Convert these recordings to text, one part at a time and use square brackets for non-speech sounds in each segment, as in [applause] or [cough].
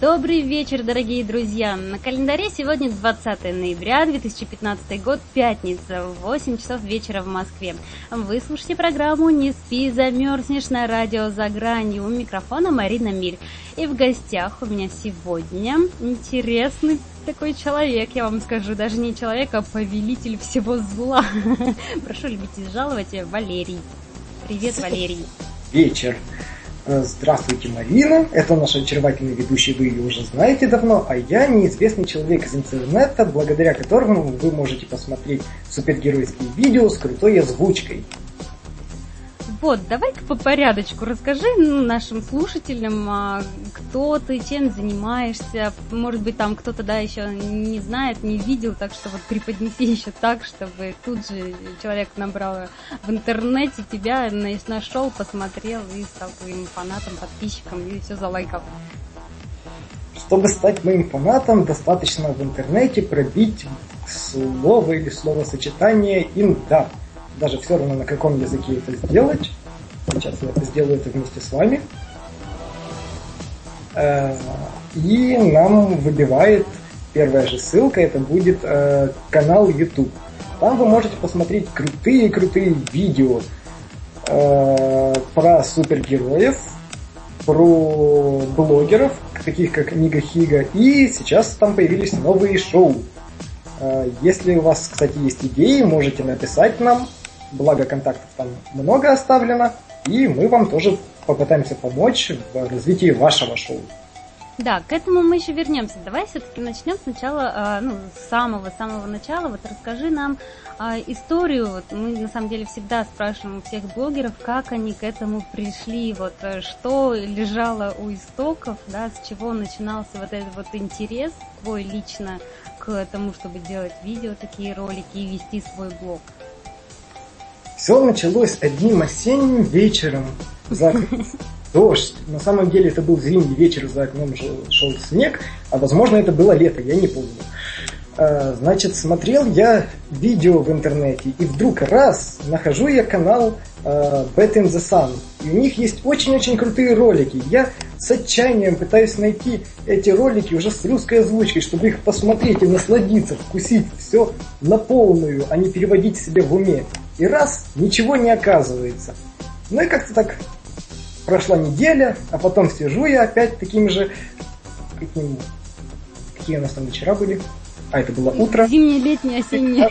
Добрый вечер, дорогие друзья! На календаре сегодня 20 ноября 2015 год, пятница, 8 часов вечера в Москве. Вы слушаете программу «Не спи, замерзнешь» на радио «За гранью». У микрофона Марина Миль. И в гостях у меня сегодня интересный такой человек, я вам скажу, даже не человек, а повелитель всего зла. [laughs] Прошу любить и жаловать, Валерий. Привет, [laughs] Валерий. Вечер. Э, здравствуйте, Марина. Это наш очаровательный ведущий, вы ее уже знаете давно, а я неизвестный человек из интернета, благодаря которому вы можете посмотреть супергеройские видео с крутой озвучкой. Вот, давай-ка по порядочку расскажи ну, нашим слушателям, а, кто ты, чем занимаешься. Может быть, там кто-то да еще не знает, не видел, так что вот преподнеси [laughs] еще так, чтобы тут же человек набрал в интернете тебя, нашел, посмотрел и стал твоим фанатом, подписчиком и все залайкал. Чтобы стать моим фанатом, достаточно в интернете пробить слово или словосочетание «инда» даже все равно на каком языке это сделать. Сейчас я это сделаю это вместе с вами. Э, и нам выбивает первая же ссылка, это будет э, канал YouTube. Там вы можете посмотреть крутые-крутые видео э, про супергероев, про блогеров, таких как Нига Хига, и сейчас там появились новые шоу. Если у вас, кстати, есть идеи, можете написать нам благо контактов там много оставлено, и мы вам тоже попытаемся помочь в развитии вашего шоу. Да, к этому мы еще вернемся. Давай все-таки начнем сначала, а, ну, с самого-самого начала. Вот расскажи нам а, историю. Мы на самом деле всегда спрашиваем у всех блогеров, как они к этому пришли, вот э, что лежало у истоков, да, с чего начинался вот этот вот интерес твой лично к тому, чтобы делать видео, такие ролики и вести свой блог. Все началось одним осенним вечером. За [laughs] дождь. На самом деле это был зимний вечер, за окном шел снег, а возможно это было лето, я не помню. А, значит, смотрел я видео в интернете, и вдруг раз нахожу я канал uh, Bet in the Sun. И у них есть очень-очень крутые ролики. Я с отчаянием пытаюсь найти эти ролики уже с русской озвучкой, чтобы их посмотреть и насладиться, вкусить все на полную, а не переводить себе в уме. И раз, ничего не оказывается. Ну и как-то так прошла неделя, а потом сижу я опять таким же... Каким... Какие у нас там вечера были? А, это было утро. Зимнее, летнее, осеннее.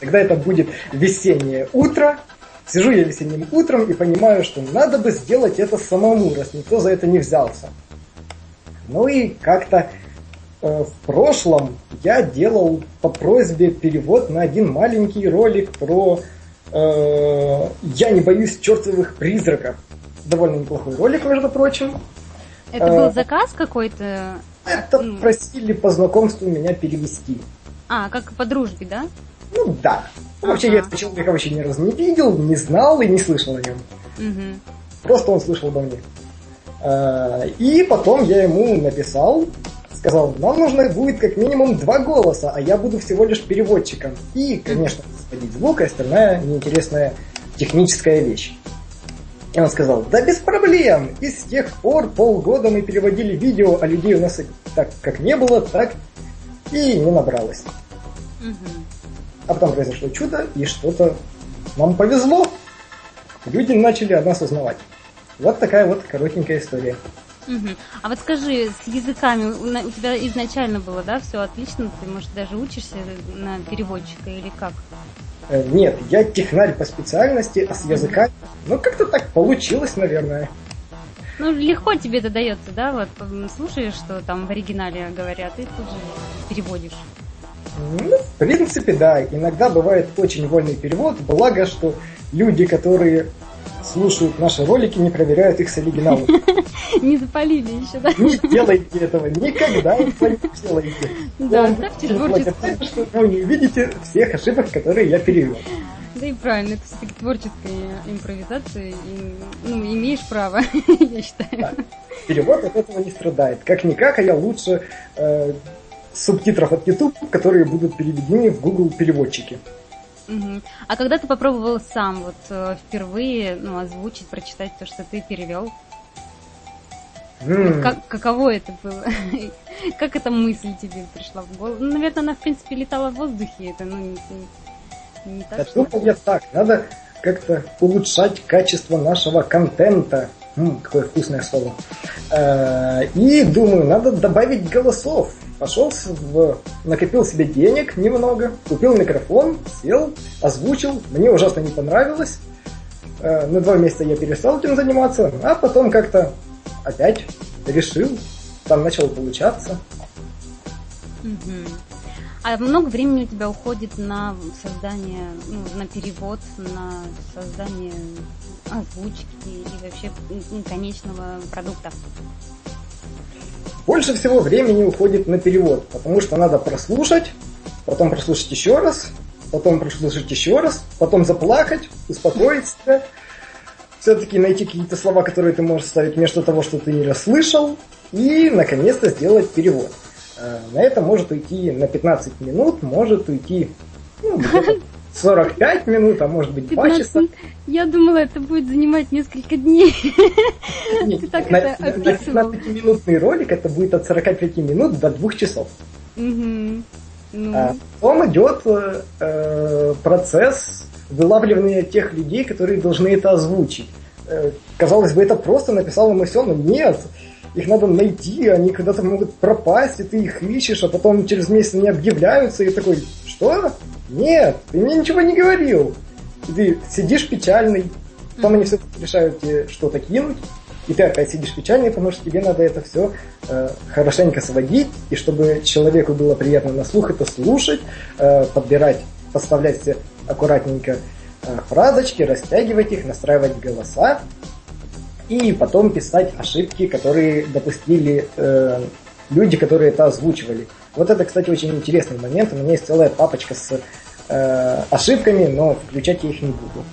Тогда это будет весеннее утро. Сижу я весенним утром и понимаю, что надо бы сделать это самому, раз никто за это не взялся. Ну и как-то в прошлом я делал по просьбе перевод на один маленький ролик про э, «Я не боюсь чертовых призраков». Довольно неплохой ролик, между прочим. Это был э, заказ какой-то? Это ну. просили по знакомству меня перевести. А, как по дружбе, да? Ну да. Ага. Вообще я этого человека вообще ни разу не видел, не знал и не слышал о нем. Угу. Просто он слышал обо мне. Э, и потом я ему написал, сказал, нам нужно будет как минимум два голоса, а я буду всего лишь переводчиком. И, конечно, сводить звук и остальная неинтересная техническая вещь. И он сказал, да без проблем. И с тех пор полгода мы переводили видео, а людей у нас так как не было, так и не набралось. А потом произошло чудо, и что-то нам повезло. Люди начали о нас узнавать. Вот такая вот коротенькая история. Угу. А вот скажи, с языками у тебя изначально было, да, все отлично? Ты, может, даже учишься на переводчика или как? Э, нет, я технарь по специальности, а с языками, ну, как-то так получилось, наверное. Ну, легко тебе это дается, да? Вот слушаешь, что там в оригинале говорят, и тут же переводишь. Ну, в принципе, да. Иногда бывает очень вольный перевод, благо, что люди, которые слушают наши ролики, не проверяют их с оригиналом. [laughs] Не запалили еще, да? Не делайте этого, никогда не делайте. Да, ставьте творческое. Что вы не увидите всех ошибок, которые я перевел. Да и правильно, это все-таки творческая импровизация, и, ну, имеешь право, [laughs] я считаю. Да. Перевод от этого не страдает. Как-никак, а я лучше э, субтитров от YouTube, которые будут переведены в Google переводчики. Угу. А когда ты попробовал сам вот э, впервые ну, озвучить, прочитать то, что ты перевел? Вот как, каково это было? [laughs] как эта мысль тебе пришла в голову? Ну, наверное, она, в принципе, летала в воздухе. Это, ну, не, не- не так, Я что... думал я так, надо как-то улучшать качество нашего контента. М, какое вкусное слово. Э, И думаю, надо добавить голосов. Пошел, в- накопил себе денег немного, купил микрофон, сел, озвучил. Мне ужасно не понравилось. Э, На два месяца я перестал этим заниматься, а потом как-то опять решил. Там начало получаться. А много времени у тебя уходит на создание, ну, на перевод, на создание озвучки и вообще конечного продукта? Больше всего времени уходит на перевод, потому что надо прослушать, потом прослушать еще раз, потом прослушать еще раз, потом заплакать, успокоиться, все-таки найти какие-то слова, которые ты можешь ставить вместо того, что ты не расслышал, и, наконец-то, сделать перевод. Э, На это может уйти на 15 минут, может уйти ну, [laughs] 45 минут, а может быть 2 часа. 15? Я думала, это будет занимать несколько дней. Нет, Ты так на, это на описывал. 15-минутный ролик это будет от 45 минут до 2 часов. Ну, А Потом идет э, э, процесс вылавливания тех людей, которые должны это озвучить. Э, казалось бы, это просто написал все, но нет. Их надо найти, они когда-то могут пропасть, и ты их ищешь, а потом через месяц они объявляются, и такой, что? Нет, ты мне ничего не говорил. Ты сидишь печальный, потом они все решают тебе что-то кинуть, и ты опять сидишь печальный, потому что тебе надо это все хорошенько сводить, и чтобы человеку было приятно на слух это слушать, э, подбирать, подставлять все аккуратненько э, фразочки, растягивать их, настраивать голоса, и потом писать ошибки, которые допустили э, люди, которые это озвучивали. Вот это, кстати, очень интересный момент. У меня есть целая папочка с э, ошибками, но включать я их не буду.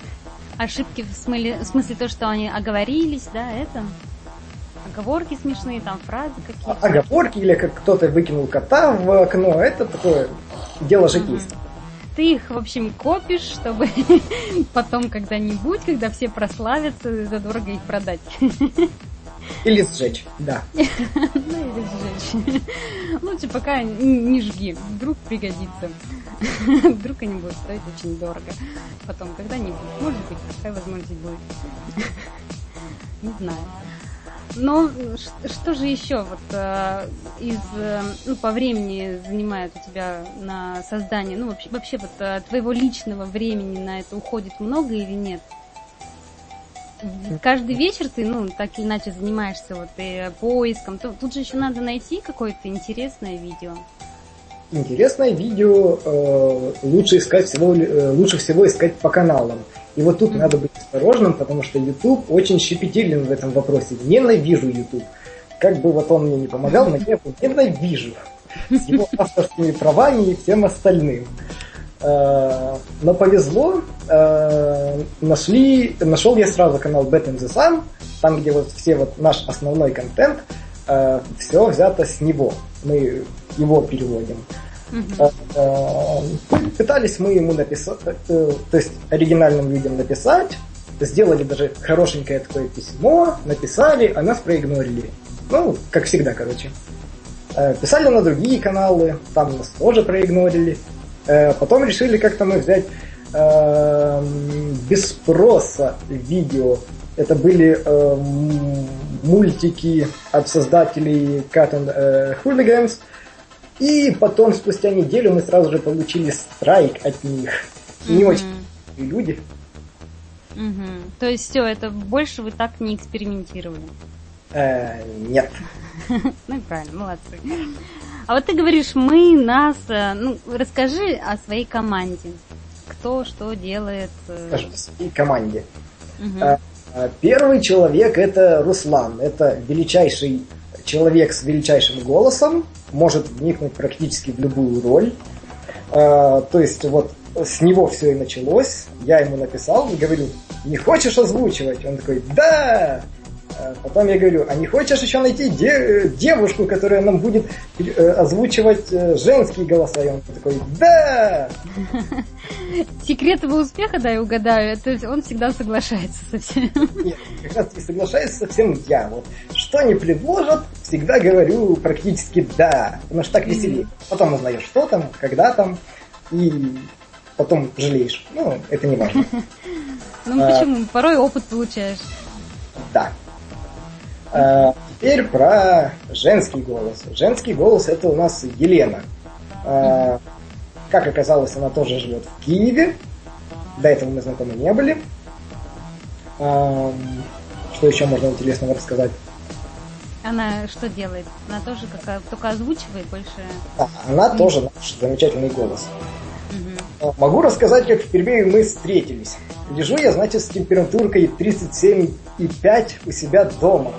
ошибки в смысле, в смысле то, что они оговорились, да, это? Оговорки смешные, там фразы какие-то. А- Оговорки или как кто-то выкинул кота в окно, это такое дело житейское. Ты их, в общем, копишь, чтобы [laughs] потом когда-нибудь, когда все прославятся, задорого их продать. [laughs] Или сжечь, да. [laughs] Ну или сжечь. Лучше пока н- не жги, вдруг пригодится. Вдруг они будут стоить очень дорого. Потом когда-нибудь, может быть, такая возможность будет. Не знаю. Но что же еще вот э, из э, ну, по времени занимает у тебя на создание, ну вообще, вообще вот э, твоего личного времени на это уходит много или нет? Каждый вечер ты, ну, так или иначе занимаешься вот и поиском. То- Тут же еще надо найти какое-то интересное видео. Интересное видео э, лучше искать всего, э, лучше всего искать по каналам. И вот тут надо быть осторожным, потому что YouTube очень щепетилен в этом вопросе. Ненавижу YouTube. Как бы вот он мне не помогал, но я его ненавижу. [laughs] С его авторскими правами и всем остальным. Э, Но повезло, э, нашли, нашел я сразу канал Bet in the Sun, там, где вот все вот наш основной контент, все взято с него. Мы его переводим. Э, э, Пытались мы ему написать, э, то есть оригинальным людям написать, сделали даже хорошенькое такое письмо, написали, а нас проигнорили. Ну, как всегда, короче. Э, Писали на другие каналы, там нас тоже проигнорили. Э, Потом решили как-то мы взять э, без спроса видео. Это были э, м, мультики от создателей and э, Hooligans. И потом, спустя неделю, мы сразу же получили страйк от них. Не Мгм. очень люди. Мгм. То есть все, это больше вы так не экспериментировали. Э, нет. [laughs] Ну и правильно, молодцы. А вот ты говоришь, мы, нас, э, ну, расскажи о своей команде. Кто что делает. э, Скажем, в своей команде. А Первый человек это Руслан. Это величайший человек с величайшим голосом, может вникнуть практически в любую роль. А, То есть вот с него все и началось. Я ему написал, говорю, не хочешь озвучивать? Он такой, да! А Потом я говорю, а не хочешь еще найти де- девушку, которая нам будет э, озвучивать э, женские голоса? И он такой, да! [laughs] Секрет его успеха, да, я угадаю, то есть он всегда соглашается со всем. Нет, как раз не соглашаюсь совсем я. Вот что не предложат, всегда говорю практически да, потому что так веселее. Потом узнаешь, что там, когда там, и потом жалеешь. Ну, это не важно. [laughs] Ну почему? Порой опыт получаешь. Да. А, теперь про женский голос. Женский голос это у нас Елена. А, как оказалось, она тоже живет в Киеве. До этого мы знакомы не были. А, что еще можно интересного рассказать? Она что делает? Она тоже как, только озвучивает больше. А, она тоже наш замечательный голос. А, Могу рассказать, как впервые мы встретились. Лежу я, значит, с температуркой 37,5 у себя дома.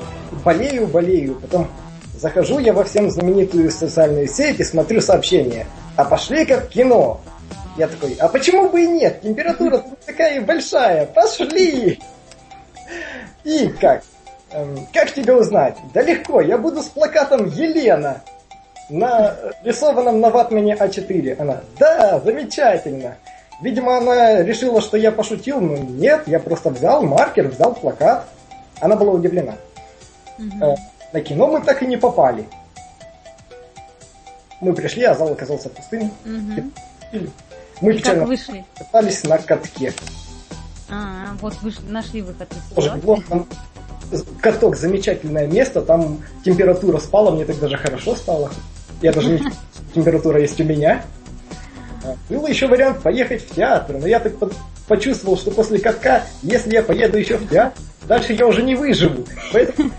Болею, болею. Потом захожу я во всем знаменитую социальную сеть и смотрю сообщения. А пошли-ка в кино. Я такой, а почему бы и нет? Температура такая большая. Пошли! И как? Эм, Как тебя узнать? Да легко, я буду с плакатом Елена на рисованном на ватмане А4. Она, да, замечательно. Видимо, она решила, что я пошутил, но нет, я просто взял маркер, взял плакат. Она была удивлена. Э, На кино мы так и не попали. Мы пришли, а зал оказался пустым. Мгм. Мы И печально вышли? катались на катке. А, вот вышли, нашли выход из Тоже ситуации. неплохо. Там каток замечательное место, там температура спала, мне так даже хорошо стало. Я даже не [laughs] температура есть у меня. А, Был еще вариант поехать в театр, но я так почувствовал, что после катка, если я поеду еще в театр, дальше я уже не выживу. Поэтому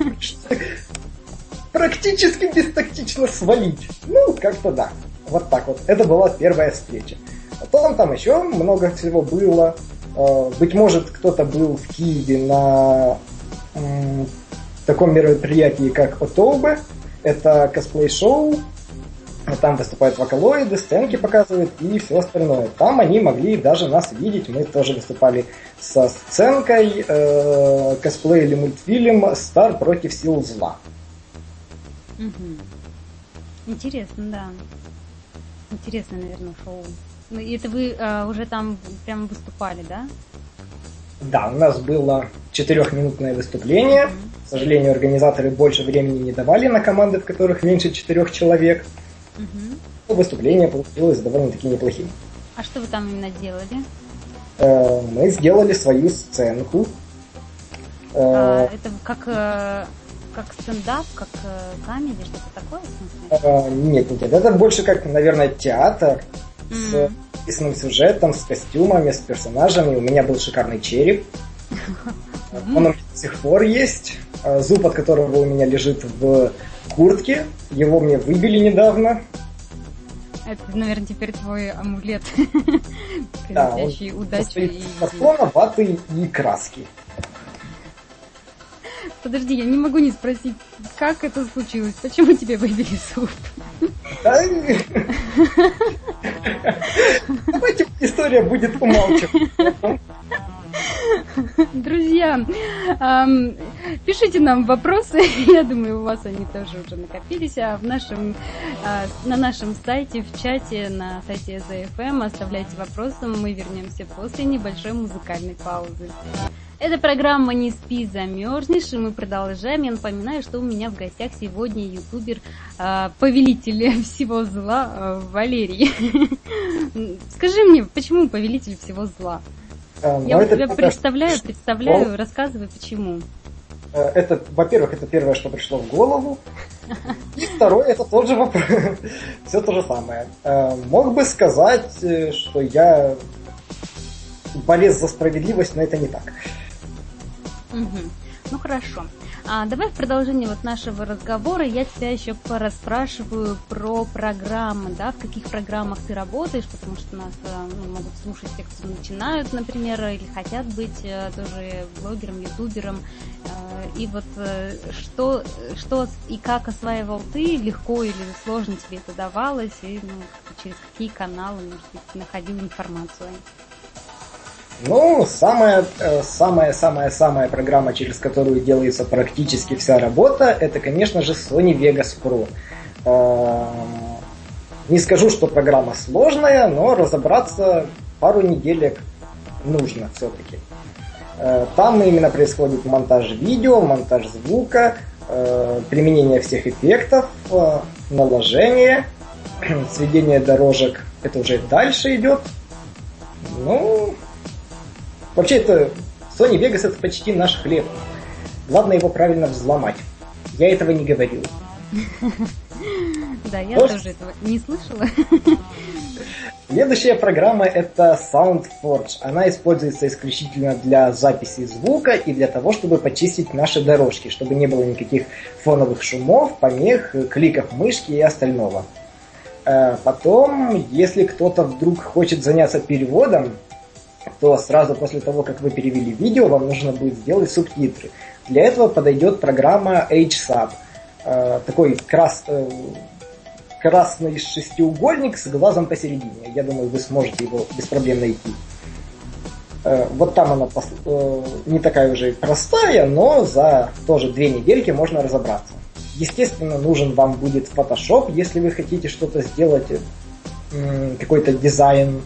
практически бестактично свалить. Ну, как-то да. Вот так вот. Это была первая встреча. Потом там еще много всего было. Э, Быть может, кто-то был в Киеве на таком мероприятии, как Отобе. Это косплей-шоу. Там выступают вокалоиды, сценки показывают и все остальное. Там они могли даже нас видеть. Мы тоже выступали со сценкой э, косплей или мультфильм «Стар против сил зла». Мгм. Интересно, да. Интересно, наверное, шоу. Ну, и это вы а, уже там прям выступали, да? Да, у нас было четырехминутное выступление. К сожалению, организаторы больше времени не давали на команды, в которых меньше четырех человек. Но выступление получилось довольно-таки неплохим. А что вы там именно делали? Э, Мы сделали свою сценку. Э, А, это как, э, как стендап, как камеди, что-то такое? в смысле? Нет, нет, это больше как, наверное, театр с М. описанным сюжетом, с костюмами, с персонажами. У меня был шикарный череп. [laughs] Он у меня до сих пор есть. Зуб, от которого у меня лежит в куртке. Его мне выбили недавно. Это, наверное, теперь твой амулет, [laughs] Да, он состоит и... картона, ваты и краски. Подожди, я не могу не спросить, как это случилось? Почему тебе выбили зуб? Да? [laughs] Давайте история будет умалчивать. Друзья, пишите нам вопросы. [laughs] Я думаю, у вас они тоже уже накопились. А в нашем, а, на нашем сайте, в чате, на сайте ZFM оставляйте вопросы. Мы вернемся после небольшой музыкальной паузы. Это программа «Не спи, замерзнешь», и мы продолжаем. Я напоминаю, что у меня в гостях сегодня ютубер, а, повелитель [laughs] всего зла, а, Валерий. [laughs] Скажи мне, почему повелитель всего зла? Э, Я тебя представляю, представляю, рассказывай, почему. Э, Это, во-первых, это первое, что пришло в голову. И второе, это тот же вопрос. [laughs] Все то же самое. Э, Мог бы сказать, э, что я полез за справедливость, но это не так. Ну хорошо. А давай в продолжение вот нашего разговора я тебя еще порасспрашиваю про программы, да, в каких программах ты работаешь, потому что нас э, ну, могут слушать те, кто начинают, например, или хотят быть э, тоже блогером, ютубером. Э, и вот что, что и как осваивал ты, легко или сложно тебе это давалось, и ну, через какие каналы, может быть, находил информацию? Ну, самая, э, самая, самая, самая программа, через которую делается практически вся работа, это, конечно же, Sony Vegas Pro. Эм, не скажу, что программа сложная, но разобраться пару неделек нужно все-таки. Э, там именно происходит монтаж видео, монтаж звука, э, применение всех эффектов, наложение, [clears throat] сведение дорожек. Это уже дальше идет. Ну, Вообще это Sony Vegas это почти наш хлеб. Главное его правильно взломать. Я этого не говорил. Да, я тоже этого не слышала. Следующая программа это SoundForge. Она используется исключительно для записи звука и для того, чтобы почистить наши дорожки, чтобы не было никаких фоновых шумов, помех, кликов мышки и остального. Э, потом, если кто-то вдруг хочет заняться переводом, то сразу после того, как вы перевели видео, вам нужно будет сделать субтитры. Для этого подойдет программа HSub. Э, такой крас, э, красный шестиугольник с глазом посередине. Я думаю, вы сможете его без проблем найти. Э, вот там она не такая уже простая, но за тоже две недельки можно разобраться. Естественно, нужен вам будет Photoshop, если вы хотите что-то сделать, какой-то дизайн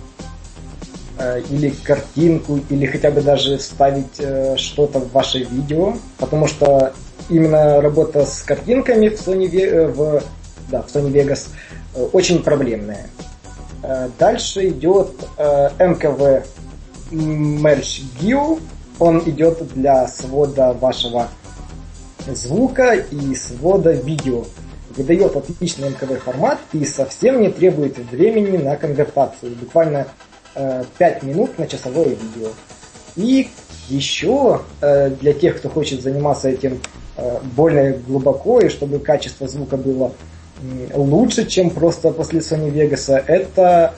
или картинку, или хотя бы даже вставить э, что-то в ваше видео, потому что именно работа с картинками в Sony, э, в, да, в Sony Vegas очень проблемная. Дальше идет MKV Merge View. Он идет для свода вашего звука и свода видео. Выдает отличный МКВ формат и совсем не требует времени на конвертацию. Буквально 5 э, минут на часовое видео. И еще э, для тех, кто хочет заниматься этим э, более глубоко и чтобы качество звука было лучше, чем просто после Sony Vegas, это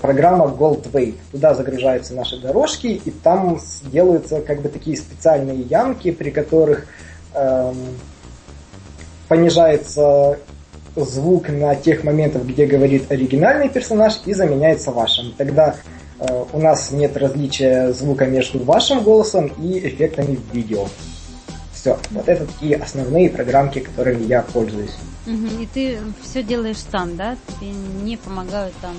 программа Gold Wave. Туда загружаются наши дорожки, и там делаются как бы такие специальные ямки, при которых эм, понижается звук на тех моментах, где говорит оригинальный персонаж и заменяется вашим. Тогда э, у нас нет различия звука между вашим голосом и эффектами в видео. Все. Вот это такие основные программки, которыми я пользуюсь. И ты все делаешь сам, да? Тебе не помогают там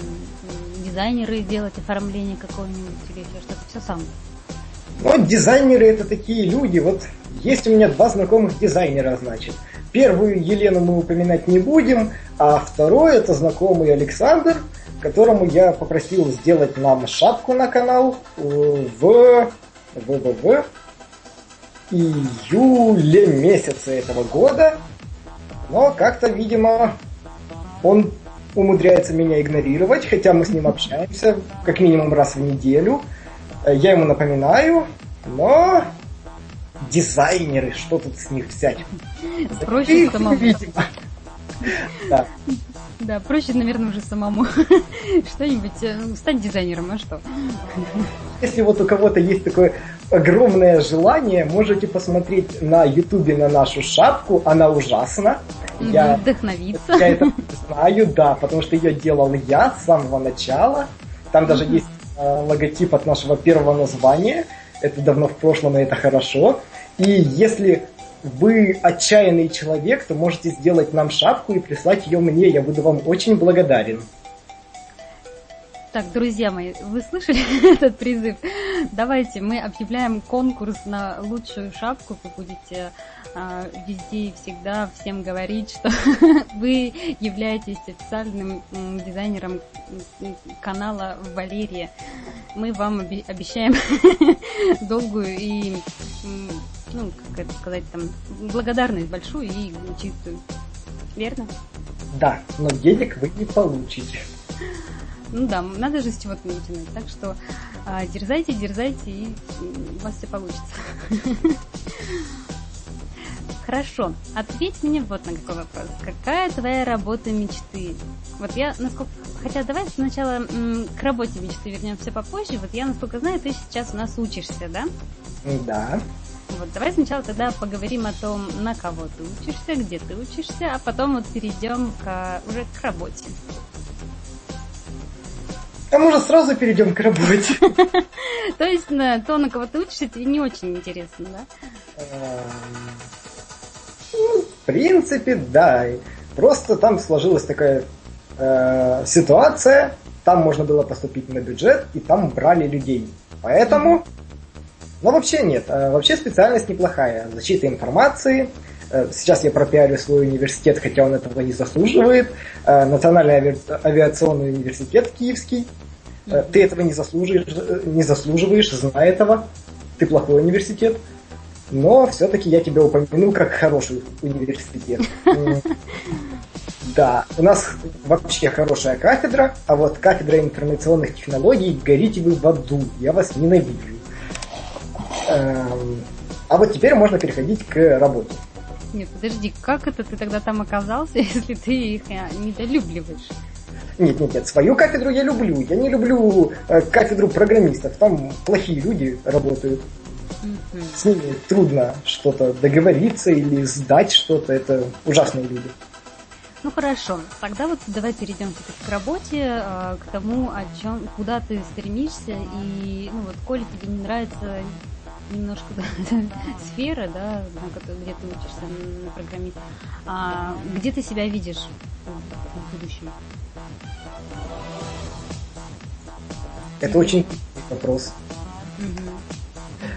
дизайнеры делать оформление какого-нибудь или еще что-то, все сам. Ну, дизайнеры это такие люди. Вот есть у меня два знакомых дизайнера, значит. Первую Елену мы упоминать не будем, а второй это знакомый Александр, которому я попросил сделать нам шапку на канал в, в, в, в июле месяце этого года. Но как-то, видимо, он умудряется меня игнорировать, хотя мы с ним общаемся как минимум раз в неделю. Я ему напоминаю, но дизайнеры, что тут с них взять? Проще самому. Видимо. Да. Да, проще, наверное, уже самому [laughs] что-нибудь э, стать дизайнером, а что? Если вот у кого-то есть такое огромное желание, можете посмотреть на ютубе на нашу шапку, она ужасна. Я, Вдохновиться. Я это знаю, да, потому что ее делал я с самого начала. Там даже есть э, логотип от нашего первого названия. Это давно в прошлом, и это хорошо. И если вы отчаянный человек, то можете сделать нам шапку и прислать ее мне. Я буду вам очень благодарен. Так, друзья мои, вы слышали [laughs] этот призыв? Давайте мы объявляем конкурс на лучшую шапку. Вы будете везде и всегда всем говорить, что [laughs] вы являетесь официальным дизайнером канала Валерия. Мы вам обещаем [laughs] долгую и ну, как это сказать, там, благодарность большую и чистую. Верно? Да, но денег вы не получите. Ну да, надо же с чего-то начинать. Так что а, дерзайте, дерзайте, и у вас все получится. [laughs] хорошо. Ответь мне вот на какой вопрос. Какая твоя работа мечты? Вот я, насколько... Хотя давай сначала м, к работе мечты вернемся попозже. Вот я, насколько знаю, ты сейчас у нас учишься, да? Да. Вот давай сначала тогда поговорим о том, на кого ты учишься, где ты учишься, а потом вот перейдем к, уже к работе. А может сразу перейдем к работе? [laughs] То есть на то, на кого ты учишься, тебе не очень интересно, да? Ну, в принципе, да. Просто там сложилась такая э, ситуация, там можно было поступить на бюджет, и там брали людей. Поэтому но вообще нет. А вообще специальность неплохая. Защита информации. Э, сейчас я пропиарю свой университет, хотя он этого не заслуживает. Э, Национальный ави... авиационный университет Киевский. Э, ты этого не заслуживаешь, не заслуживаешь, знай этого. Ты плохой университет. Но все-таки я тебя упомяну как хороший университет. Да, у нас вообще хорошая кафедра, а вот кафедра информационных технологий горите вы в аду. Я вас ненавижу. Эм, а вот теперь можно переходить к работе. Нет, подожди, как это ты тогда там оказался, [laughs] если ты их э, недолюбливаешь? Нет, нет, нет, свою кафедру я люблю. Я не люблю э, кафедру программистов. Там плохие люди работают. С ними трудно что-то договориться или сдать что-то. Это ужасные люди. Ну хорошо, тогда вот давай перейдем к работе, э, к тому, о чем, куда ты стремишься, и ну вот, коли тебе не нравится немножко [laughs] сфера, да, где ты учишься на программиста. А где ты себя видишь в будущем? Это очень вопрос. Угу.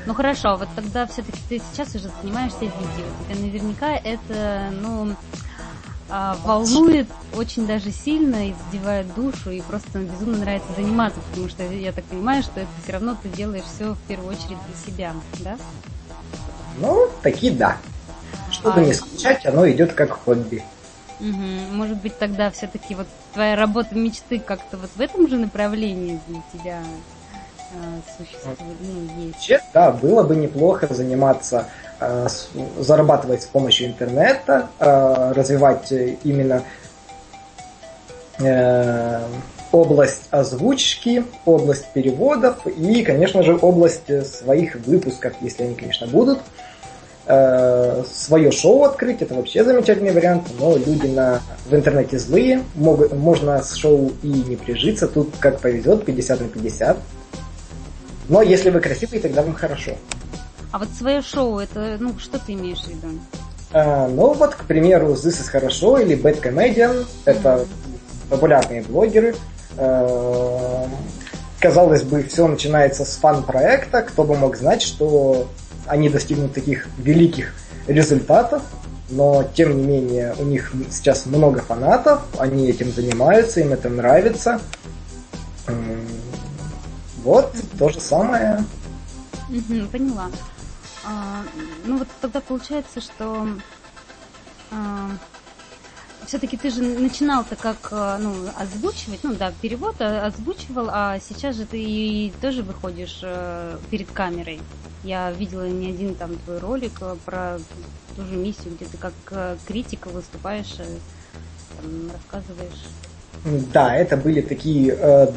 Ну хорошо, вот тогда все-таки ты сейчас уже занимаешься видео. Тебе наверняка это, ну, а, волнует очень даже сильно и задевает душу, и просто безумно нравится заниматься, потому что я так понимаю, что это все равно ты делаешь все в первую очередь для себя, да? Ну, такие да. Чтобы а... не скучать, оно идет как хобби. Угу. Может быть, тогда все-таки вот твоя работа мечты как-то вот в этом же направлении для тебя существует, ну, есть. Да, было бы неплохо заниматься Э, зарабатывать с помощью интернета, э, развивать именно э, область озвучки, область переводов и, конечно же, область своих выпусков, если они, конечно, будут. Свое шоу открыть, это вообще замечательный вариант, но люди на, в интернете злые, могут, можно с шоу и не прижиться, тут как повезет, 50 на 50. Но если вы красивый, тогда вам хорошо. А вот свое шоу, это, ну, что ты имеешь в виду? А, ну вот, к примеру, This is хорошо или Bad Comedian, это популярные блогеры. А, казалось бы, все начинается с фан-проекта, кто бы мог знать, что они достигнут таких великих результатов, но тем не менее у них сейчас много фанатов, они этим занимаются, им это нравится. Вот, то же самое. поняла. А, ну вот тогда получается, что а, все-таки ты же начинал-то как а, ну, озвучивать, ну да, перевод озвучивал, а сейчас же ты тоже выходишь а, перед камерой. Я видела не один там твой ролик а, про ту же миссию, где ты как а, критика выступаешь, там, рассказываешь. Да, это были такие э,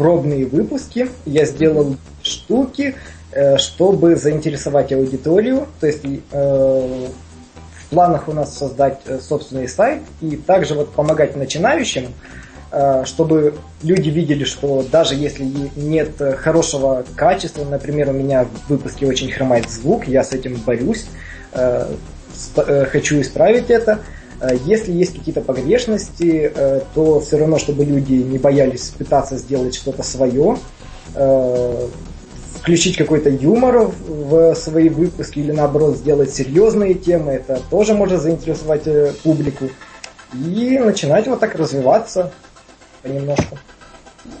пробные выпуски. Я сделал штуки, Э, чтобы заинтересовать аудиторию, то есть э, в планах у нас создать э, собственный сайт и также вот помогать начинающим, чтобы люди видели, что даже если нет хорошего качества, например, у меня в выпуске очень хромает звук, я с этим борюсь, хочу исправить это. Если есть какие-то погрешности, то все равно, чтобы люди не боялись пытаться сделать что-то свое, включить какой-то юмор в свои выпуски или наоборот сделать серьезные темы, это тоже может заинтересовать э, публику. И начинать вот так развиваться понемножку.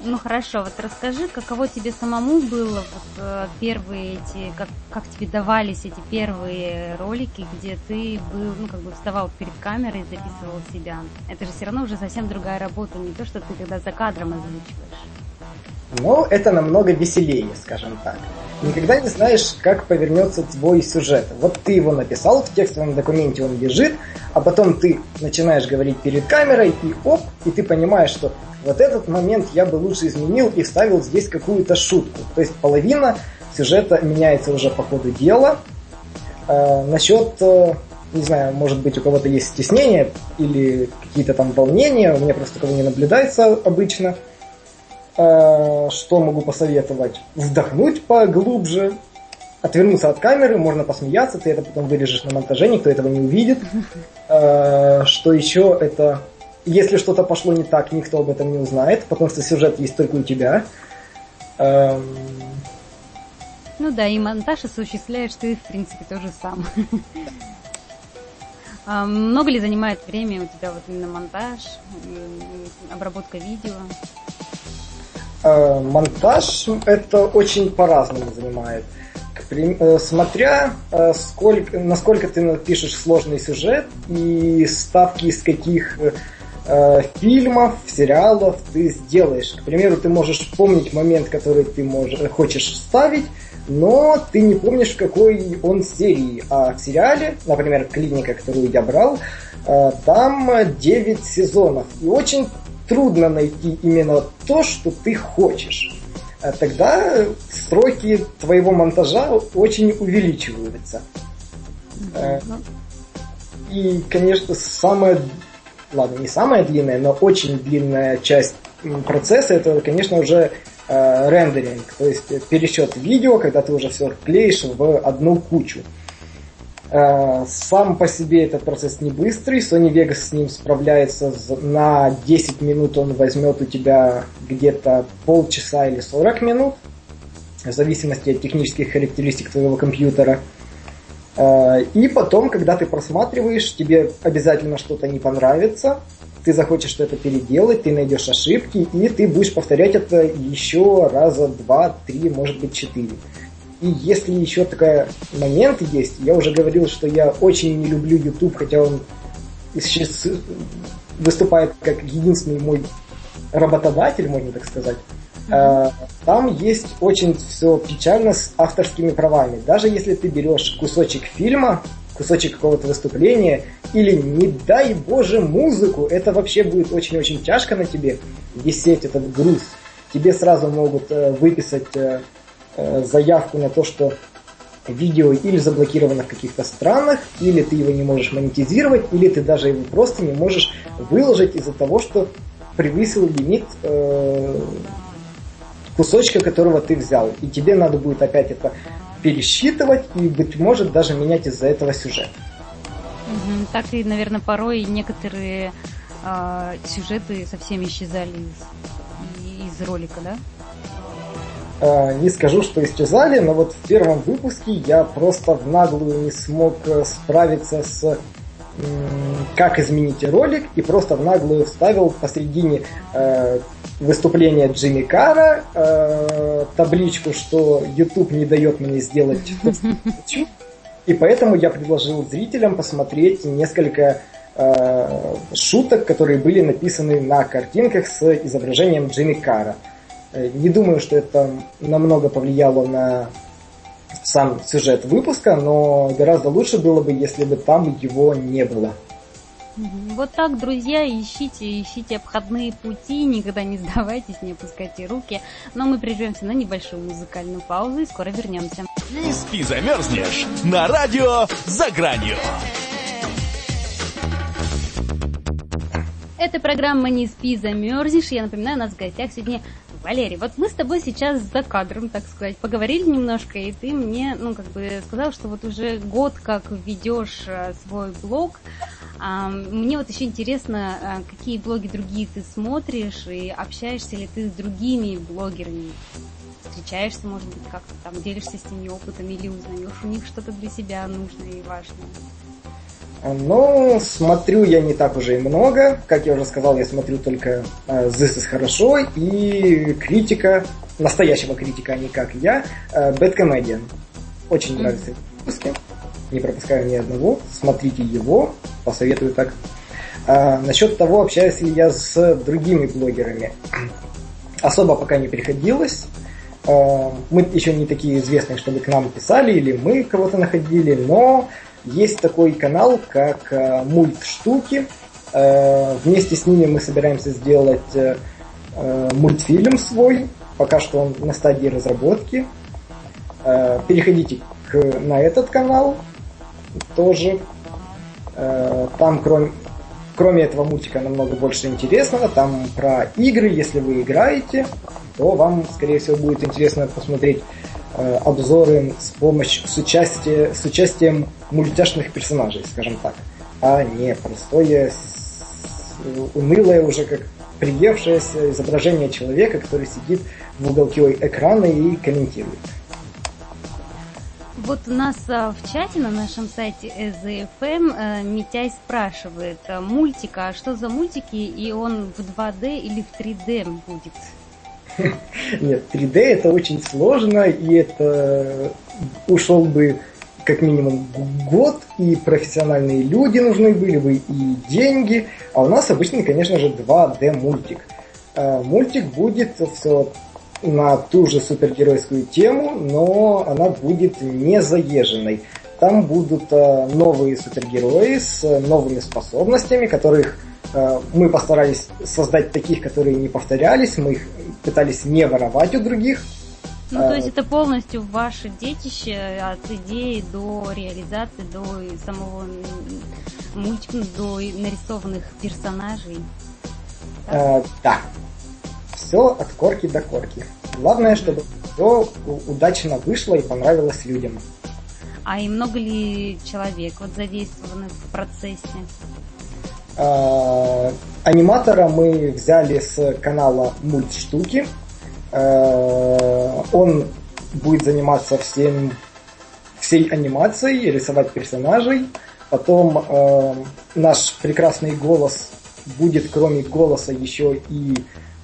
Ну хорошо, вот расскажи, каково тебе самому было вот, э, первые эти, как, как тебе давались эти первые ролики, где ты был, ну как бы вставал перед камерой и записывал себя. Это же все равно уже совсем другая работа, не то, что ты когда за кадром озвучиваешь. но это намного веселее, скажем так. Никогда не знаешь, как повернется твой сюжет. Вот ты его написал, в текстовом документе он лежит, а потом ты начинаешь говорить перед камерой, и оп, и ты понимаешь, что вот этот момент я бы лучше изменил и вставил здесь какую-то шутку. То есть половина сюжета меняется уже по ходу дела. Э, насчет, э, не знаю, может быть у кого-то есть стеснение или какие-то там волнения, у меня просто такого не наблюдается обычно. Э, что могу посоветовать? Вдохнуть поглубже, отвернуться от камеры, можно посмеяться, ты это потом вырежешь на монтаже, никто этого не увидит. Э, что еще это если что-то пошло не так, никто об этом не узнает, потому что сюжет есть только у тебя. Эм... Ну да, и монтаж осуществляешь ты, в принципе, тоже сам. [laughs] А много ли занимает время у тебя вот именно монтаж, обработка видео? Э, монтаж это очень по-разному занимает. Э, смотря э, сколько, насколько ты напишешь сложный сюжет и ставки из каких э, фильмов, сериалов ты сделаешь. К примеру, ты можешь помнить момент, который ты можешь, хочешь вставить, но ты не помнишь, в какой он серии. А в сериале, например, «Клиника», которую я брал, э, там 9 сезонов. И очень трудно найти именно то, что ты хочешь. А тогда сроки твоего монтажа очень увеличиваются. Э, и, конечно, самое ладно, не самая длинная, но очень длинная часть процесса, это, конечно, уже э, рендеринг, то есть пересчет видео, когда ты уже все клеишь в одну кучу. Э, сам по себе этот процесс не быстрый, Sony Vegas с ним справляется на 10 минут, он возьмет у тебя где-то полчаса или 40 минут, в зависимости от технических характеристик твоего компьютера. Э, и потом, когда ты просматриваешь, тебе обязательно что-то не понравится, ты захочешь что-то переделать, ты найдешь ошибки, и ты будешь повторять это еще раза два, три, может быть, четыре. И если еще такой момент есть, я уже говорил, что я очень не люблю YouTube, хотя он сейчас выступает как единственный мой работодатель, можно так сказать. Э, там есть очень все печально с авторскими правами. Даже если ты берешь кусочек фильма, кусочек какого-то выступления, или, не дай боже, музыку, это вообще будет очень-очень тяжко на тебе висеть этот груз. Тебе сразу могут э, выписать э, заявку на то, что видео или заблокировано в каких-то странах, или ты его не можешь монетизировать, или ты даже его просто не можешь выложить из-за того, что превысил лимит кусочка, которого ты взял. И тебе надо будет опять это пересчитывать и, быть может, даже менять из-за этого сюжет. Угу. Так и, наверное, порой некоторые э, сюжеты совсем исчезали из, из ролика, да? Э, не скажу, что исчезали, но вот в первом выпуске я просто в наглую не смог э, справиться с как изменить ролик и просто в наглую вставил посредине э, выступления Джимми Кара э, табличку, что YouTube не дает мне сделать [laughs] и поэтому я предложил зрителям посмотреть несколько э, шуток, которые были написаны на картинках с изображением Джимми Кара. Э, не думаю, что это намного повлияло на сам сюжет выпуска, но гораздо лучше было бы, если бы там его не было. Вот так, друзья, ищите, ищите обходные пути, никогда не сдавайтесь, не опускайте руки. Но мы прервемся на небольшую музыкальную паузу и скоро вернемся. Не спи, замерзнешь на радио «За гранью». Это программа «Не спи, замерзнешь». Я напоминаю, у нас в гостях сегодня Валерий, вот мы с тобой сейчас за кадром, так сказать, поговорили немножко, и ты мне, ну, как бы сказал, что вот уже год как ведешь э, свой блог. Мне вот еще интересно, э, какие блоги другие ты смотришь, и общаешься ли ты с другими блогерами? Встречаешься, может быть, как-то там делишься с ними опытом или узнаешь у них что-то для себя нужное и важное? Ну, смотрю я не так уже и много. Как я уже сказал, я смотрю только э, This is хорошо и критика, настоящего критика, а не как я, э, Bad Comedian. Очень mm-hmm. нравится выпуски. Не пропускаю ни одного. Смотрите его, посоветую так. А, насчет того, общаюсь ли я с другими блогерами. [clears throat] особо пока не приходилось. Э, мы еще не такие известные, чтобы к нам писали, или мы кого-то находили, но есть такой канал, как э, Мульт Штуки. Э, вместе с ними мы собираемся сделать мультфильм свой. Пока что он на стадии разработки. Переходите к, на этот канал тоже. Там, кроме, кроме этого мультика, намного больше интересного. Там про игры, если вы играете, то вам, скорее всего, будет интересно посмотреть э, обзоры с помощью, с, участие, с участием мультяшных персонажей, скажем так, а не простое, унылое уже как приевшееся изображение человека, который сидит в уголке экрана и комментирует. Вот у нас а, в чате на нашем сайте SZFM э, Митяй спрашивает, э, мультика, а что за мультики, и он в 2D или в 3D будет? Нет, 3D это очень сложно, и это ушел бы как минимум год, и профессиональные люди нужны были бы, и деньги. А у нас обычный, конечно же, 2D мультик. А мультик будет все на ту же супергеройскую тему, но она будет не заезженной. Там будут а, новые супергерои с новыми способностями, которых мы постарались создать таких, которые не повторялись, мы их пытались не воровать у других. Ну, то есть это полностью ваше детище от идеи до реализации, до самого мультика, до нарисованных персонажей. А, да. Все от корки до корки. Главное, чтобы все удачно вышло и понравилось людям. А и много ли человек вот задействованы в процессе? А, аниматора мы взяли с канала Мультштуки. А, он будет заниматься всем, всей анимацией, рисовать персонажей. Потом а, наш прекрасный голос будет, кроме голоса, еще и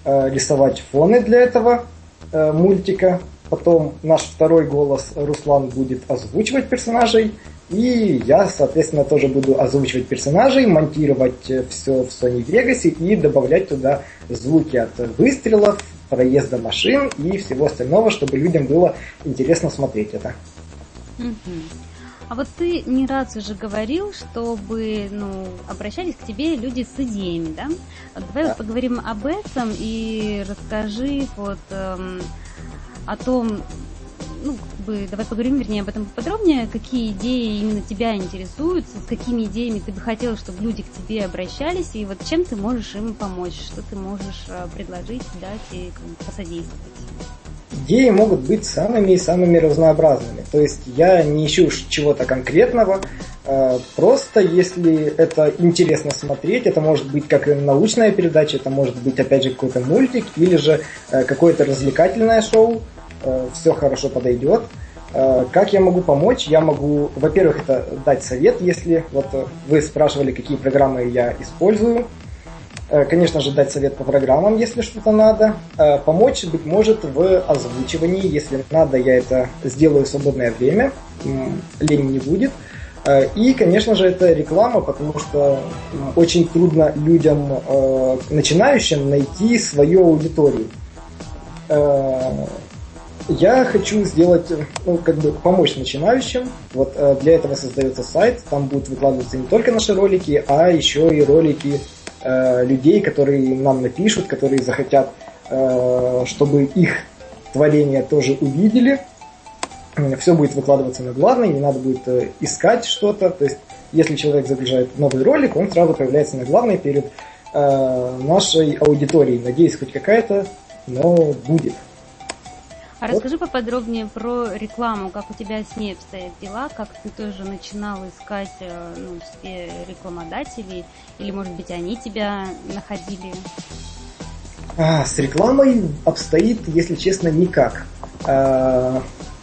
рисовать фоны для этого мультика. Потом наш второй голос Руслан будет озвучивать персонажей. И я, соответственно, тоже буду озвучивать персонажей, монтировать все в Sony Vegas и добавлять туда звуки от выстрелов, проезда машин и всего остального, чтобы людям было интересно смотреть это. А вот ты не раз уже говорил, чтобы ну, обращались к тебе люди с идеями, да? Давай да. вот поговорим об этом и расскажи вот эм, о том, ну, как бы, давай поговорим, вернее, об этом поподробнее, какие идеи именно тебя интересуют, с какими идеями ты бы хотела, чтобы люди к тебе обращались, и вот чем ты можешь им помочь, что ты можешь э, предложить, дать и посодействовать. Идеи могут быть самыми и самыми разнообразными. То есть я не ищу чего-то конкретного, э, просто если это интересно смотреть, это может быть как научная передача, это может быть опять же какой-то мультик или же э, какое-то развлекательное шоу, все хорошо подойдет. Э, как я могу помочь? Я могу, во-первых, это дать совет, если вот э, вы спрашивали, какие программы я использую. Конечно же, дать совет по программам, если что-то надо. Помочь, быть может, в озвучивании. Если надо, я это сделаю в свободное время. Лень не будет. И, конечно же, это реклама, потому что очень трудно людям, начинающим, найти свою аудиторию я хочу сделать, ну, как бы помочь начинающим. Вот э, для этого создается сайт, там будут выкладываться не только наши ролики, а еще и ролики э, людей, которые нам напишут, которые захотят, э, чтобы их творение тоже увидели. Все будет выкладываться на главной, не надо будет э, искать что-то. То есть, если человек загружает новый ролик, он сразу появляется на главной перед э, нашей аудиторией. Надеюсь, хоть какая-то, но будет. А расскажи поподробнее про рекламу, как у тебя с ней обстоят дела, как ты тоже начинал искать э, ну, себе рекламодателей, или, может быть, они тебя находили? А, с рекламой обстоит, если честно, никак. А,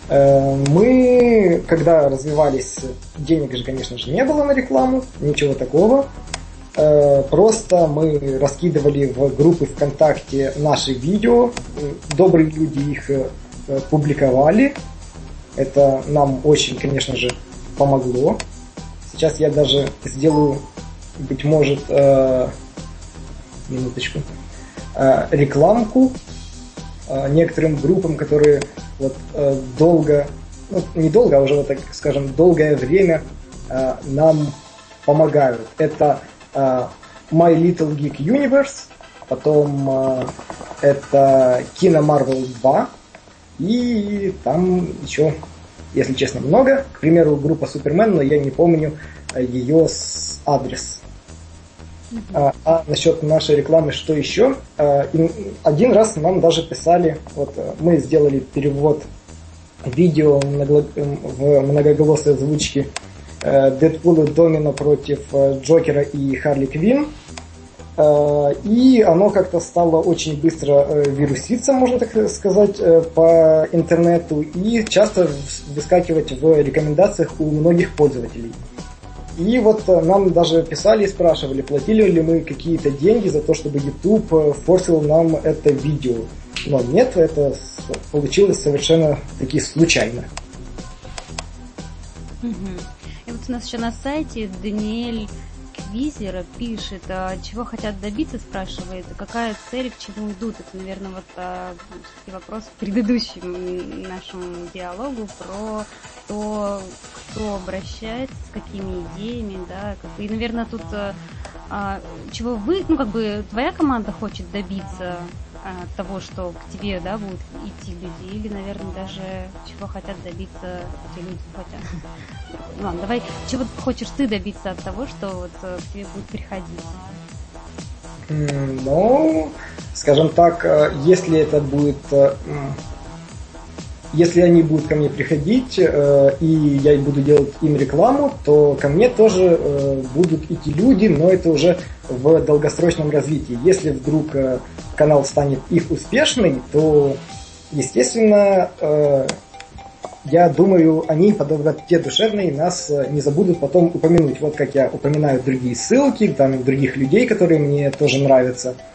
а, мы, когда развивались, денег же, конечно же, не было на рекламу, ничего такого. А, просто мы раскидывали в группы ВКонтакте наши видео, добрые люди их Э, публиковали. Это нам очень, конечно же, помогло. Сейчас я даже сделаю, быть может, э, минуточку, э, рекламку э, некоторым группам, которые вот э, долго, ну, не долго, а уже вот так скажем, долгое время э, нам помогают. Это э, My Little Geek Universe, потом э, это Кино Marvel 2, и там еще, если честно, много. К примеру, группа Супермен, но я не помню э, ее адрес. А, а насчет нашей рекламы, что еще? А, один раз нам даже писали, вот э, мы сделали перевод видео в многоголосой озвучке Дэдпул и Домино против э, Джокера и Харли Квин. И оно как-то стало очень быстро э, вируситься, можно так сказать, по интернету и часто выскакивать в рекомендациях у многих пользователей. И вот э, нам даже писали и спрашивали, платили ли мы какие-то деньги за то, чтобы YouTube э, форсил нам это видео. Но нет, это получилось совершенно таки случайно. И вот у нас еще на сайте Даниэль Квизера пишет, а чего хотят добиться, спрашивает, какая цель, к чему идут. Это, наверное, вот а, вопрос к предыдущему нашему диалогу про то, кто обращается, с какими идеями, да, и, наверное, тут а, чего вы, ну, как бы, твоя команда хочет добиться а, того, что к тебе, да, будут идти люди, или, наверное, даже чего хотят добиться эти люди, хотя... Ну, ладно, давай, чего хочешь ты добиться от того, что вот э, к тебе будут приходить? Ну, скажем так, э, если это будет э, если они будут ко мне приходить, э, и я буду делать им рекламу, то ко мне тоже э, будут идти люди, но это уже в долгосрочном развитии. Если вдруг э, канал станет их успешный, то, естественно, э, я думаю, они подобрат те душевные нас э, не забудут потом упомянуть. Вот как я упоминаю другие ссылки, там других людей, которые мне тоже нравятся –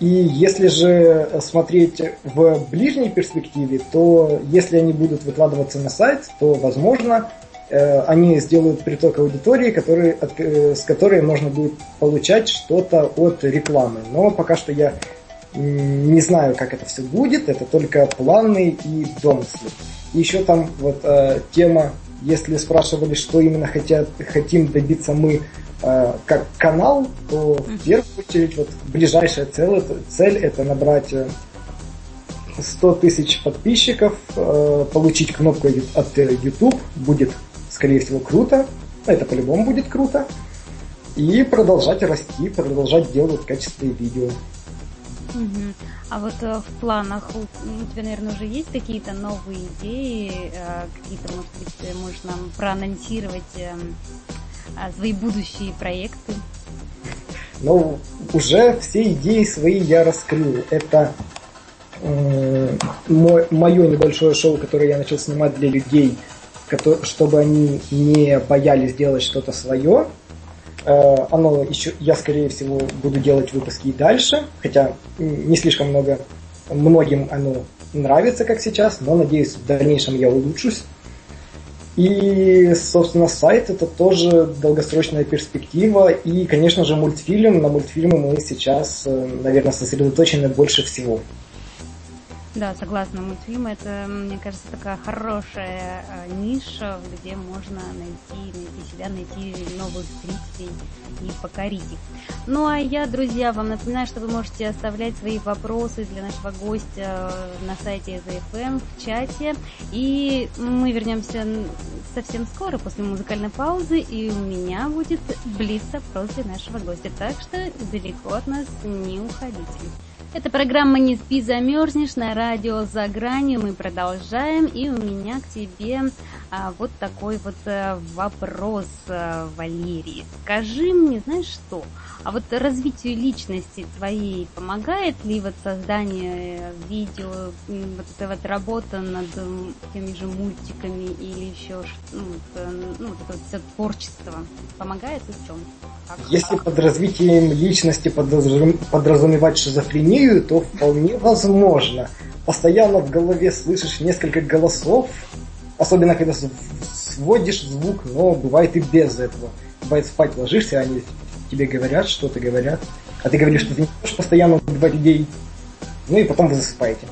и если же смотреть в ближней перспективе, то если они будут выкладываться на сайт, то, возможно, э, они сделают приток аудитории, который, э, с которой можно будет получать что-то от рекламы. Но пока что я не знаю, как это все будет, это только планы и домыслы. И еще там вот э, тема, если спрашивали, что именно хотят, хотим добиться мы Э, как канал, то в первую очередь вот ближайшая цель, цель это набрать 100 э, тысяч подписчиков, э, получить кнопку от YouTube, будет скорее всего круто, это по-любому будет круто, и продолжать расти, продолжать делать качественные видео. Угу. А вот э, в планах у, тебя, наверное, уже есть какие-то новые идеи, э, какие-то, может быть, ты можешь нам проанонсировать э, свои будущие проекты? Ну, уже все идеи свои я раскрыл. Это мое небольшое шоу, которое я начал снимать для людей, чтобы они не боялись делать что-то свое. Э, оно еще, я скорее всего буду делать выпуски и дальше, хотя не слишком много, многим оно нравится, как сейчас, но надеюсь в дальнейшем я улучшусь. И, собственно, сайт это тоже долгосрочная перспектива. И, конечно же, мультфильм. На мультфильмы мы сейчас, э, наверное, сосредоточены больше всего. Да, согласна. Мультфильм это, мне кажется, такая хорошая э, ниша, где можно найти, найти себя, найти новых зрителей и покорить их. Ну а я, друзья, вам напоминаю, что вы можете оставлять свои вопросы для нашего гостя на сайте ZFM в чате. И мы вернемся совсем скоро после музыкальной паузы, и у меня будет блиц-опрос для нашего гостя. Так что далеко от нас не уходите. Это программа «Не спи, замерзнешь» на радио «За гранью». Мы продолжаем, и у меня к тебе а, вот такой вот а, вопрос, а, Валерий. Скажи мне, знаешь что, а вот развитию личности твоей помогает ли вот создание видео, вот эта вот работа над теми же мультиками или еще ну, ну, вот это вот все творчество? Помогает и в чем? Как? Если под развитием личности подразумевать шизофрению, то вполне возможно. Постоянно в голове слышишь несколько голосов, особенно когда сводишь звук, но бывает и без этого. Бывает спать ложишься, они тебе говорят, что-то говорят, а ты говоришь, что ты не можешь постоянно убивать людей, ну и потом вы засыпаете.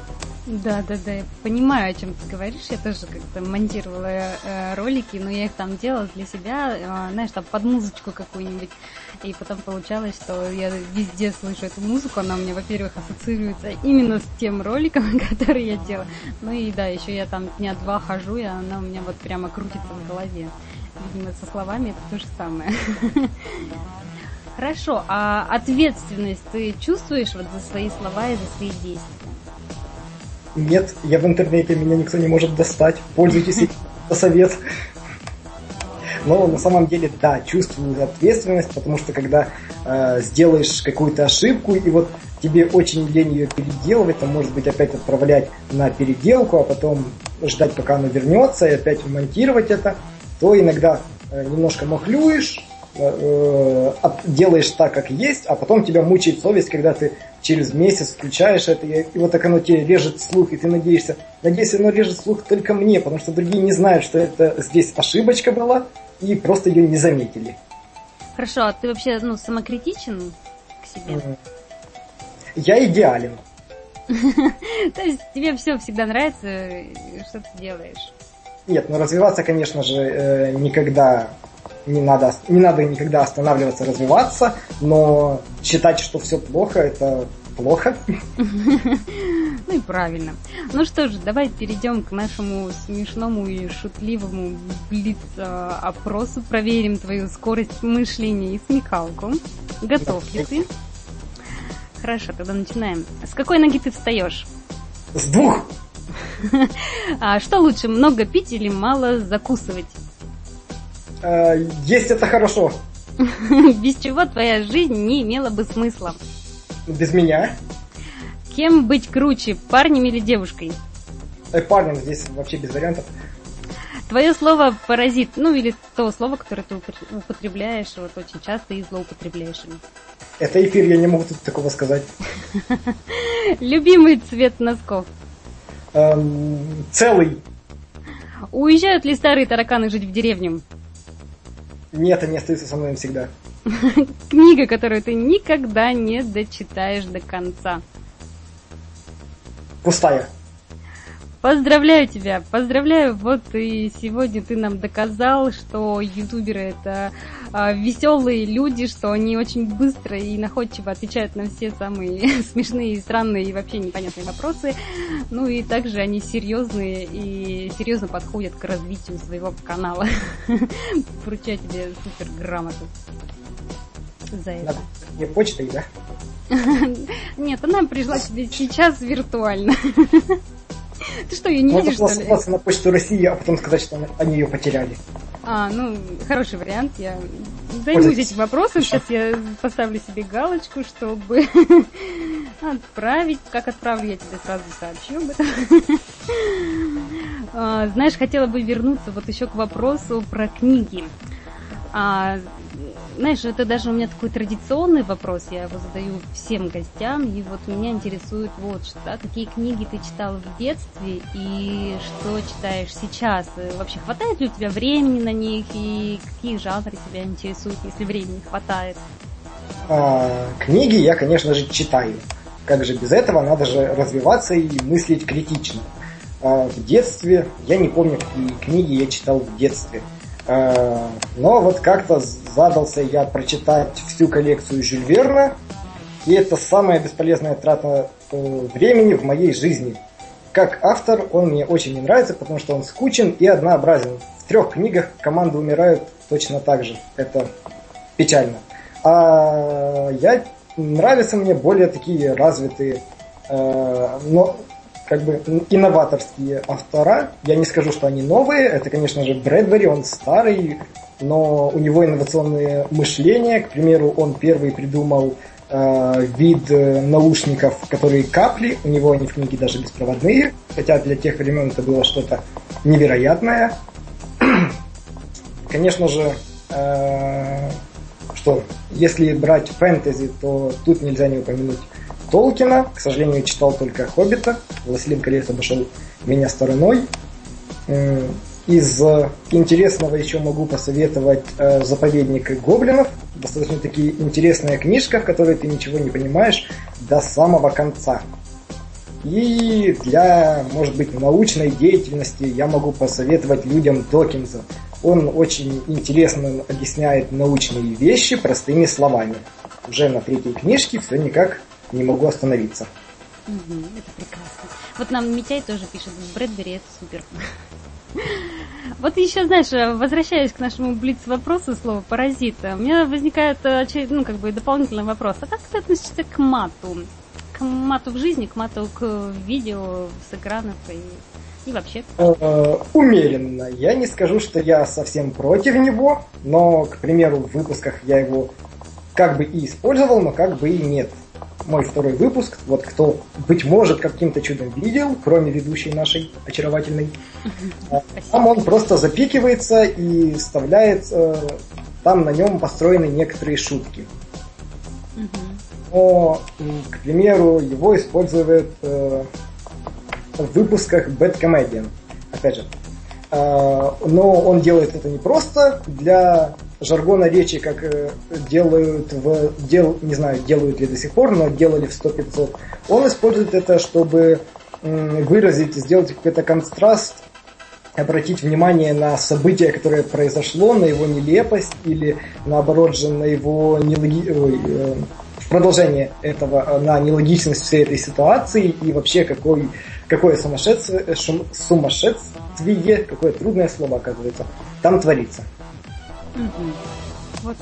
Да, да, да, я понимаю, о чем ты говоришь. Я тоже как-то монтировала э, ролики, но я их там делала для себя, э, знаешь, там под музычку какую-нибудь. И потом получалось, что я везде слышу эту музыку, она у меня, во-первых, ассоциируется именно с тем роликом, [laughs] который я делала. Ну и да, еще я там дня два хожу, и она у меня вот прямо крутится в голове. Видимо, со словами это то же самое. [laughs] Хорошо, а ответственность ты чувствуешь вот за свои слова и за свои действия? Нет, я в интернете, меня никто не может достать. Пользуйтесь за совет. Но на самом деле, да, чувствую ответственность, потому что когда э, сделаешь какую-то ошибку, и вот тебе очень лень ее переделывать, там, может быть, опять отправлять на переделку, а потом ждать, пока она вернется, и опять монтировать это, то иногда э, немножко махлюешь, э, э, делаешь так, как есть, а потом тебя мучает совесть, когда ты через месяц включаешь это, и, и вот так оно тебе режет слух, и ты надеешься, надеюсь, оно режет слух только мне, потому что другие не знают, что это здесь ошибочка была, и просто ее не заметили. Хорошо, а ты вообще ну, самокритичен к себе? Я идеален. [laughs] То есть тебе все всегда нравится, что ты делаешь? Нет, ну развиваться, конечно же, э, никогда не надо, не надо никогда останавливаться, развиваться, но считать, что все плохо, это плохо. [laughs] Ну и правильно. Ну что же, давай перейдем к нашему смешному и шутливому блиц-опросу. Проверим твою скорость мышления и смекалку. Готов ли ты? Хорошо, тогда начинаем. С какой ноги ты встаешь? С двух. [laughs] А что лучше, много пить или мало закусывать? Э, есть это хорошо. [laughs] Без чего твоя жизнь не имела бы смысла? Без меня. Кем быть круче, парнем или девушкой? Э, парнем здесь вообще без вариантов. Твое слово паразит, ну или то слово, которое ты употребляешь вот очень часто и злоупотребляешь им. Это эфир, я не могу тут такого сказать. [laughs] Любимый цвет носков? Эм, целый. Уезжают ли старые тараканы жить в деревню? Нет, они остаются со мной всегда. [laughs] Книга, которую ты никогда не дочитаешь до конца. Пустая. Поздравляю тебя, поздравляю. Вот и сегодня ты нам доказал, что ютуберы это а, веселые люди, что они очень быстро и находчиво отвечают на все самые [laughs] смешные, странные и вообще непонятные вопросы. Ну и также они серьезные и серьезно подходят к развитию своего канала. [laughs] Вручаю тебе супер грамоту за это. Не почтой, да? [laughs] Нет, она пришла тебе сейчас виртуально. Ты что, ее не Можно видишь, что ли? на почту России, а потом сказать, что они ее потеряли. А, ну, хороший вариант. Я займусь этим вопросом. Сейчас я поставлю себе галочку, чтобы [laughs] отправить. Как отправлю, я тебе сразу сообщу об этом. [laughs] А, знаешь, хотела бы вернуться вот еще к вопросу про книги. А, знаешь, это даже у меня такой традиционный вопрос, я его задаю всем гостям, и вот меня интересует вот что, да, какие книги ты читал в детстве и что читаешь сейчас. Вообще хватает ли у тебя времени на них и какие жанры тебя интересуют, если времени хватает? А, книги я, конечно же, читаю. Как же без этого, надо же развиваться и мыслить критично. А, в детстве, я не помню, какие книги я читал в детстве. Но вот как-то задался я прочитать всю коллекцию Жюль Верна, и это самая бесполезная трата э, времени в моей жизни. Как автор он мне очень не нравится, потому что он скучен и однообразен. В трех книгах команды умирают точно так же. Это печально. А я нравятся мне более такие развитые, э, но как бы инноваторские автора. Я не скажу, что они новые. Это, конечно же, Брэдбери, он старый, но у него инновационное мышление. К примеру, он первый придумал э, вид наушников, которые капли. У него они в книге даже беспроводные, хотя для тех времен это было что-то невероятное. [clears throat] Конечно же, э, что если брать фэнтези, то тут нельзя не упомянуть Толкина. К сожалению, читал только Хоббита. Властелин колец обошел меня стороной. Из интересного еще могу посоветовать э, «Заповедник гоблинов». Достаточно таки интересная книжка, в которой ты ничего не понимаешь до самого конца. И для, может быть, научной деятельности я могу посоветовать людям Докинза. Он очень интересно объясняет научные вещи простыми словами. Уже на третьей книжке все никак не могу остановиться. Угу, это прекрасно. Вот нам Митяй тоже пишет, Брэдбери это супер. Вот еще, знаешь, возвращаясь к нашему блиц-вопросу слова паразита, у меня возникает ну, как бы дополнительный вопрос. А как ты относишься к мату? К мату в жизни, к мату к видео с экранов и, и вообще? Э, умеренно. Я не скажу, что я совсем против него, но, к примеру, в выпусках я его как бы и использовал, но как бы и нет мой второй выпуск. Вот кто, быть может, каким-то чудом видел, кроме ведущей нашей очаровательной. Там он просто запикивается и вставляет, э, там на нем построены некоторые шутки. Но, к примеру, его используют э, в выпусках Bad Comedian. Опять же. Э, но он делает это не просто для жаргона речи, как э, делают в дел, не знаю, делают ли до сих пор, но делали в 100-500. Он использует это, чтобы выразить, сделать какой-то контраст, обратить внимание на событие, которое произошло, на его нелепость или наоборот же на его нелоги... Ой, э, в продолжение этого, э, на нелогичность всей этой ситуации и вообще какой, какое сумасшествие, сумасшествие, какое трудное слово оказывается, там творится. Угу. Вот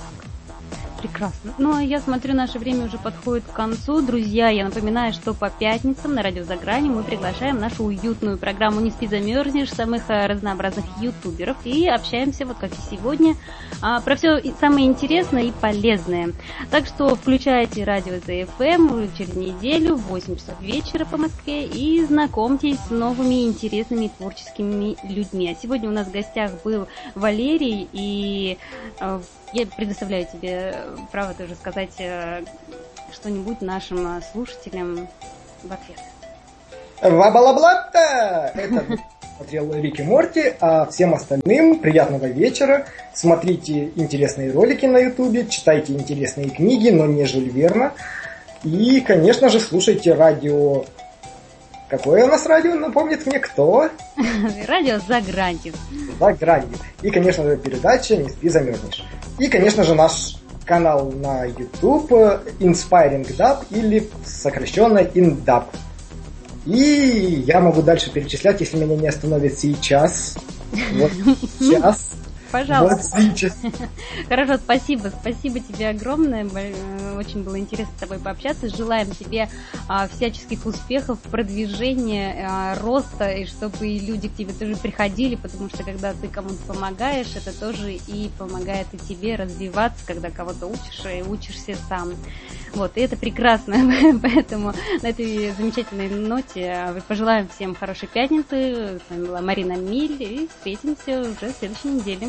Прекрасно. Ну, а я смотрю, наше время уже подходит к концу. Друзья, я напоминаю, что по пятницам на радио «За грани» мы приглашаем нашу уютную программу «Не спи, замерзнешь» самых э, разнообразных ютуберов и общаемся, вот как и сегодня, а, про все самое интересное и полезное. Так что включайте радио ЗФМ через неделю в 8 часов вечера по Москве и знакомьтесь с новыми интересными творческими людьми. А сегодня у нас в гостях был Валерий и э, я предоставляю тебе право тоже сказать э, что-нибудь нашим э, слушателям в ответ. Вабалаблата! Это смотрел Рики Морти, а всем остальным приятного вечера. Смотрите интересные ролики на ютубе, читайте интересные книги, но не Жюль Верна. И, конечно же, слушайте радио Какое у нас радио, напомнит мне кто? [laughs] Радио «За гранью». «За гранью». И, конечно же, передача «Не спи, замерзнешь». И, конечно же, наш канал на YouTube Inspiring Dub или сокращенно InDub. И я могу дальше перечислять, если меня не остановит сейчас. Вот [laughs] сейчас. Пожалуйста. [laughs] Хорошо, спасибо. Спасибо тебе огромное. Э, очень было интересно с тобой пообщаться. Желаем тебе а, всяческих успехов, продвижения, а, роста, и чтобы и люди к тебе тоже приходили, потому что когда ты кому-то помогаешь, это тоже и помогает и тебе развиваться, когда кого-то учишь и учишься сам. Вот, и это прекрасно. [laughs] Поэтому на этой замечательной ноте а, пожелаем всем хорошей пятницы. С вами была Марина Миль, и встретимся уже в следующей неделе.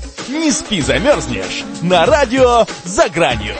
Не спи, замерзнешь на радио «За гранью».